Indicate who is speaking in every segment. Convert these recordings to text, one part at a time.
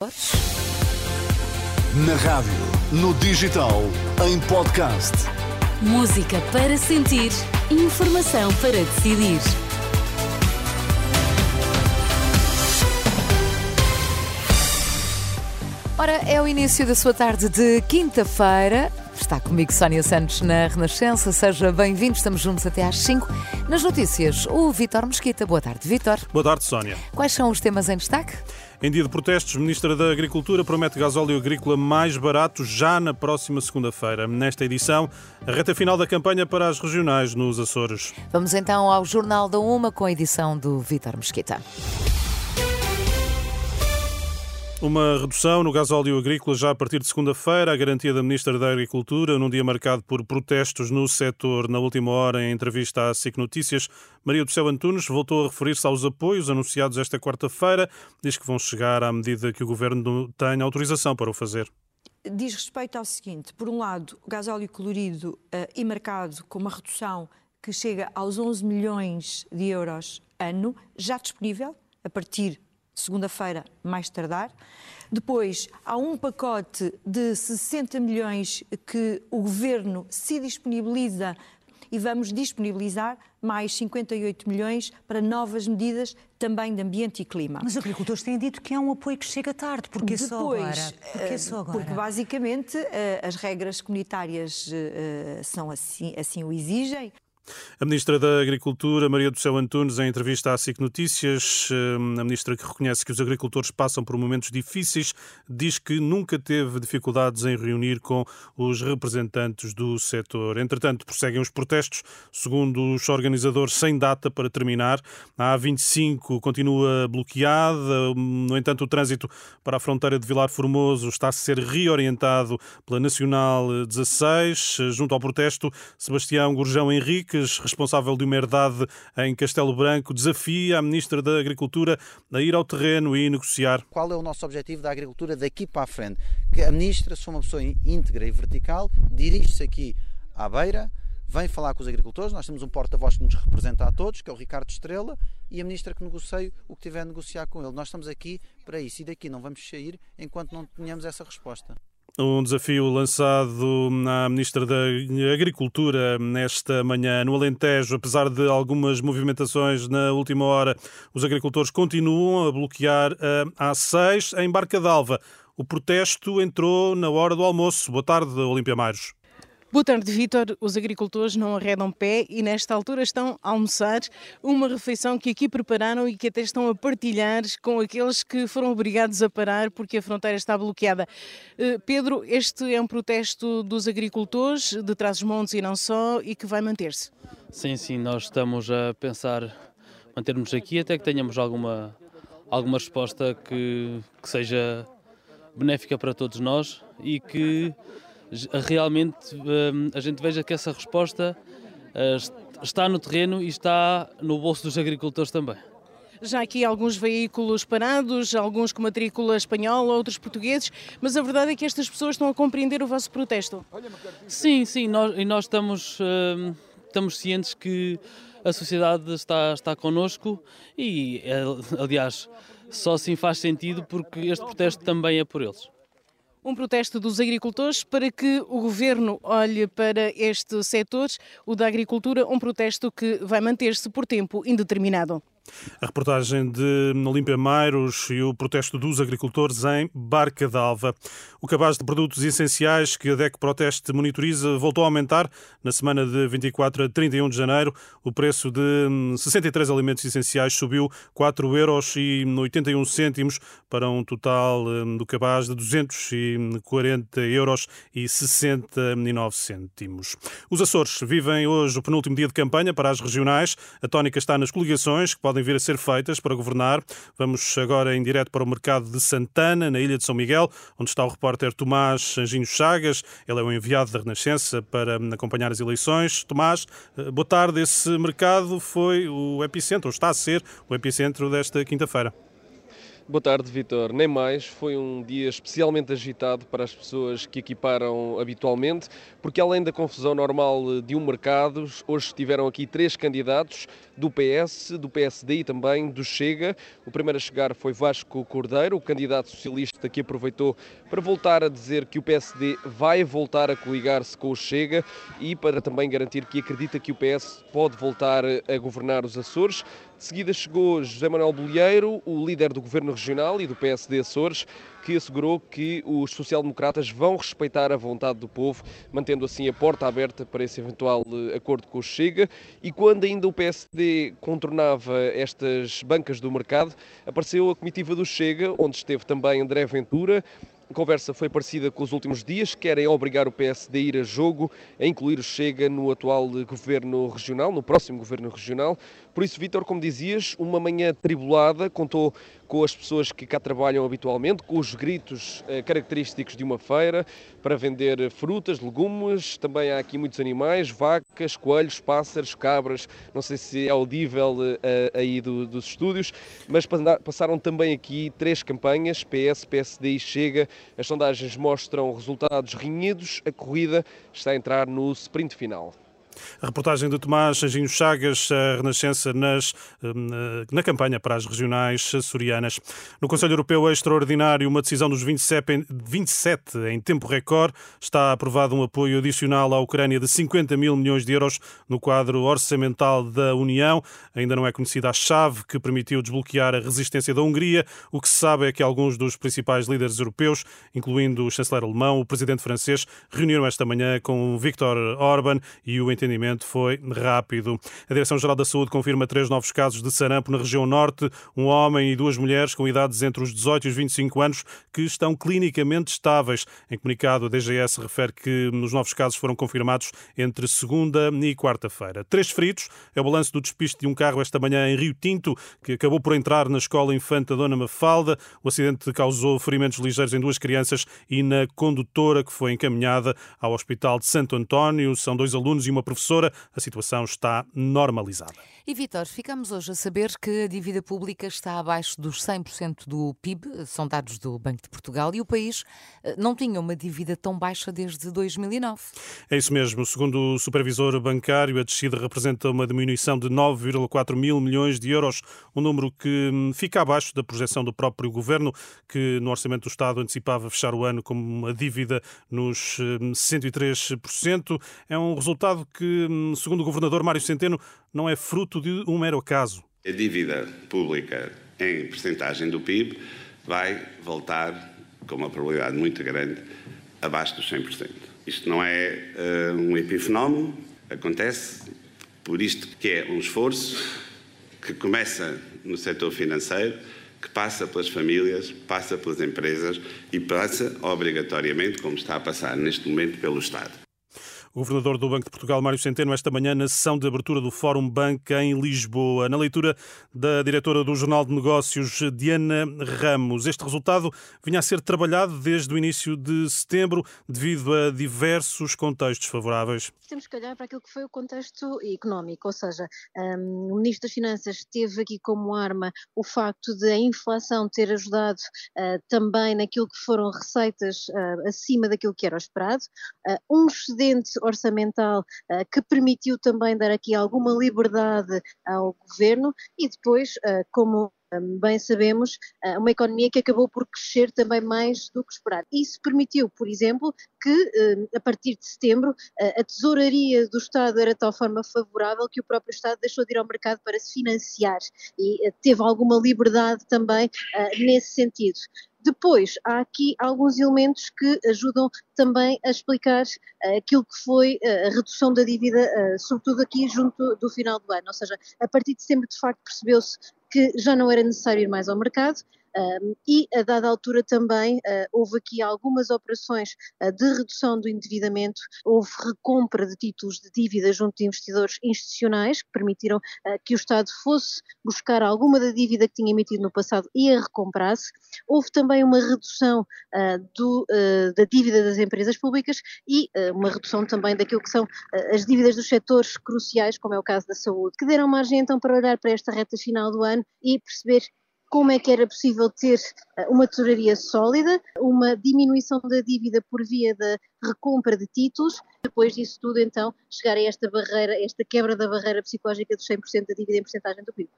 Speaker 1: Na rádio, no digital, em podcast.
Speaker 2: Música para sentir, informação para decidir.
Speaker 3: Ora, é o início da sua tarde de quinta-feira. Está comigo Sónia Santos na Renascença. Seja bem-vindo, estamos juntos até às 5. Nas notícias, o Vítor Mesquita. Boa tarde, Vítor.
Speaker 4: Boa tarde, Sónia.
Speaker 3: Quais são os temas em destaque?
Speaker 4: Em dia de protestos, a Ministra da Agricultura promete gasóleo agrícola mais barato já na próxima segunda-feira. Nesta edição, a reta final da campanha para as regionais nos Açores.
Speaker 3: Vamos então ao Jornal da Uma com a edição do Vítor Mesquita.
Speaker 4: Uma redução no gasóleo agrícola já a partir de segunda-feira, a garantia da Ministra da Agricultura, num dia marcado por protestos no setor. Na última hora, em entrevista à SIC Notícias, Maria do Céu Antunes voltou a referir-se aos apoios anunciados esta quarta-feira. Diz que vão chegar à medida que o Governo tenha autorização para o fazer
Speaker 5: diz respeito ao seguinte: por um lado, o gasóleo colorido uh, e marcado com uma redução que chega aos 11 milhões de euros ano, já disponível a partir segunda-feira, mais tardar. Depois, há um pacote de 60 milhões que o Governo se disponibiliza e vamos disponibilizar mais 58 milhões para novas medidas também de ambiente e clima.
Speaker 6: Mas os agricultores têm dito que é um apoio que chega tarde. Porquê
Speaker 5: Depois,
Speaker 6: só agora? Porquê
Speaker 5: só agora? Porque basicamente eh, as regras comunitárias eh, são assim, assim o exigem.
Speaker 4: A Ministra da Agricultura, Maria do Céu Antunes, em entrevista à SIC Notícias, hum, a Ministra que reconhece que os agricultores passam por momentos difíceis, diz que nunca teve dificuldades em reunir com os representantes do setor. Entretanto, prosseguem os protestos, segundo os organizadores, sem data para terminar. A A25 continua bloqueada, no entanto, o trânsito para a fronteira de Vilar Formoso está a ser reorientado pela Nacional 16. Junto ao protesto, Sebastião Gurjão Henrique, responsável de uma herdade em Castelo Branco, desafia a Ministra da Agricultura a ir ao terreno e negociar.
Speaker 7: Qual é o nosso objetivo da agricultura daqui para a frente? Que a Ministra, for uma pessoa íntegra e vertical, dirige-se aqui à beira, vem falar com os agricultores. Nós temos um porta-voz que nos representa a todos, que é o Ricardo Estrela, e a ministra que negocie o que tiver a negociar com ele. Nós estamos aqui para isso e daqui não vamos sair enquanto não tenhamos essa resposta.
Speaker 4: Um desafio lançado à Ministra da Agricultura nesta manhã no Alentejo. Apesar de algumas movimentações na última hora, os agricultores continuam a bloquear a A6 em Barca d'Alva. O protesto entrou na hora do almoço. Boa tarde, Olímpia Mairos.
Speaker 8: Boa tarde, Vítor. Os agricultores não arredam pé e nesta altura estão a almoçar uma refeição que aqui prepararam e que até estão a partilhar com aqueles que foram obrigados a parar porque a fronteira está bloqueada. Uh, Pedro, este é um protesto dos agricultores de Trás-os-Montes e não só e que vai manter-se.
Speaker 9: Sim, sim, nós estamos a pensar mantermos aqui até que tenhamos alguma, alguma resposta que, que seja benéfica para todos nós e que realmente hum, a gente veja que essa resposta eh, está no terreno e está no bolso dos agricultores também.
Speaker 8: Já aqui alguns veículos parados, alguns com matrícula espanhola, outros portugueses, mas a verdade é que estas pessoas estão a compreender o vosso protesto.
Speaker 9: Sim, sim, nós, e nós estamos, hum, estamos cientes que a sociedade está, está connosco e, eh, aliás, só assim faz sentido porque este protesto também é por eles.
Speaker 8: Um protesto dos agricultores para que o governo olhe para este setor, o da agricultura, um protesto que vai manter-se por tempo indeterminado.
Speaker 4: A reportagem de Olímpia Mairos e o protesto dos agricultores em Barca d'Alva. O cabaz de produtos essenciais que a DEC Proteste monitoriza voltou a aumentar na semana de 24 a 31 de janeiro. O preço de 63 alimentos essenciais subiu 4 euros 81 cêntimos para um total hum, do cabaz de 240 euros e 69 cêntimos. Os Açores vivem hoje o penúltimo dia de campanha para as regionais. A tónica está nas coligações que podem podem vir a ser feitas para governar. Vamos agora em direto para o mercado de Santana, na Ilha de São Miguel, onde está o repórter Tomás Anjinho Chagas. Ele é o enviado da Renascença para acompanhar as eleições. Tomás, eh, boa tarde. Esse mercado foi o epicentro, ou está a ser o epicentro desta quinta-feira.
Speaker 10: Boa tarde, Vitor. Nem mais, foi um dia especialmente agitado para as pessoas que equiparam habitualmente, porque além da confusão normal de um mercado, hoje estiveram aqui três candidatos do PS, do PSD e também do Chega. O primeiro a chegar foi Vasco Cordeiro, o candidato socialista que aproveitou para voltar a dizer que o PSD vai voltar a coligar-se com o Chega e para também garantir que acredita que o PS pode voltar a governar os Açores. De seguida chegou José Manuel Bolieiro, o líder do Governo Regional e do PSD Açores, que assegurou que os social-democratas vão respeitar a vontade do povo, mantendo assim a porta aberta para esse eventual eh, acordo com o Chega. E quando ainda o PSD contornava estas bancas do mercado, apareceu a comitiva do Chega, onde esteve também André Ventura, a conversa foi parecida com os últimos dias, querem obrigar o PSD a ir a jogo, a incluir o Chega no atual governo regional, no próximo governo regional. Por isso, Vítor, como dizias, uma manhã tribulada, contou com as pessoas que cá trabalham habitualmente, com os gritos eh, característicos de uma feira para vender frutas, legumes, também há aqui muitos animais, vacas, coelhos, pássaros, cabras, não sei se é audível eh, aí do, dos estúdios, mas passaram também aqui três campanhas, PS, PSD e Chega. As sondagens mostram resultados renhidos, a corrida está a entrar no sprint final.
Speaker 4: A reportagem de Tomás Anjinho Chagas, a Renascença nas, hum, na campanha para as regionais açorianas. No Conselho Europeu Extraordinário, uma decisão dos 27, 27 em tempo recorde, está aprovado um apoio adicional à Ucrânia de 50 mil milhões de euros no quadro orçamental da União. Ainda não é conhecida a chave que permitiu desbloquear a resistência da Hungria. O que se sabe é que alguns dos principais líderes europeus, incluindo o chanceler alemão, o presidente francês, reuniram esta manhã com Viktor Orban e o entendimento atendimento foi rápido. A Direção-Geral da Saúde confirma três novos casos de sarampo na região norte, um homem e duas mulheres com idades entre os 18 e os 25 anos que estão clinicamente estáveis. Em comunicado, a DGS refere que os novos casos foram confirmados entre segunda e quarta-feira. Três feridos é o balanço do despiste de um carro esta manhã em Rio Tinto, que acabou por entrar na escola Infanta Dona Mafalda. O acidente causou ferimentos ligeiros em duas crianças e na condutora, que foi encaminhada ao Hospital de Santo António. São dois alunos e uma professora professora, a situação está normalizada.
Speaker 3: E Vitor, ficamos hoje a saber que a dívida pública está abaixo dos 100% do PIB, são dados do Banco de Portugal, e o país eh, não tinha uma dívida tão baixa desde 2009.
Speaker 4: É isso mesmo. Segundo o supervisor bancário, a descida representa uma diminuição de 9,4 mil milhões de euros, um número que hum, fica abaixo da projeção do próprio governo, que no orçamento do Estado antecipava fechar o ano com uma dívida nos 103%. Hum, é um resultado que, hum, segundo o governador Mário Centeno, não é fruto de um mero acaso.
Speaker 11: A dívida pública em percentagem do PIB vai voltar, com uma probabilidade muito grande, abaixo dos 100%. Isto não é uh, um epifenómeno, acontece por isto que é um esforço que começa no setor financeiro, que passa pelas famílias, passa pelas empresas e passa obrigatoriamente, como está a passar neste momento, pelo Estado.
Speaker 4: O governador do Banco de Portugal, Mário Centeno, esta manhã na sessão de abertura do Fórum Banca em Lisboa. Na leitura da diretora do Jornal de Negócios, Diana Ramos, este resultado vinha a ser trabalhado desde o início de setembro devido a diversos contextos favoráveis.
Speaker 12: Temos que olhar para aquilo que foi o contexto económico, ou seja, um, o Ministro das Finanças teve aqui como arma o facto de a inflação ter ajudado uh, também naquilo que foram receitas uh, acima daquilo que era esperado, uh, um excedente orçamental uh, que permitiu também dar aqui alguma liberdade ao governo e depois, uh, como bem sabemos, eh, uma economia que acabou por crescer também mais do que esperado. Isso permitiu, por exemplo, que a partir de setembro a tesouraria do Estado era de tal forma favorável que o próprio Estado deixou de ir ao mercado para se financiar e teve alguma liberdade também nesse sentido. Depois, há aqui alguns elementos que ajudam também a explicar uh, aquilo que foi uh, a redução da dívida, uh, sobretudo aqui junto do final do ano. Ou seja, a partir de setembro, de facto, percebeu-se que já não era necessário ir mais ao mercado, um, e, a dada altura, também uh, houve aqui algumas operações uh, de redução do endividamento, houve recompra de títulos de dívida junto de investidores institucionais que permitiram uh, que o Estado fosse buscar alguma da dívida que tinha emitido no passado e a recomprasse. Houve também uma redução do, da dívida das empresas públicas e uma redução também daquilo que são as dívidas dos setores cruciais, como é o caso da saúde, que deram margem então para olhar para esta reta final do ano e perceber como é que era possível ter eh, uma tesouraria sólida, uma diminuição da dívida por via da recompra de títulos, depois disso tudo então chegar a esta barreira, esta quebra da barreira psicológica dos 100% da dívida em porcentagem do PIB.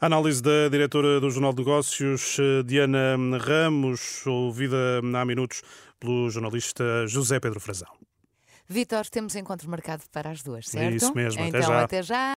Speaker 4: A análise da diretora do Jornal de Negócios, eh, Diana Ramos, ouvida há minutos pelo jornalista José Pedro Frazão.
Speaker 3: Vitor, temos encontro marcado para as duas, certo?
Speaker 4: É isso mesmo, até
Speaker 3: então,
Speaker 4: já.
Speaker 3: Até já.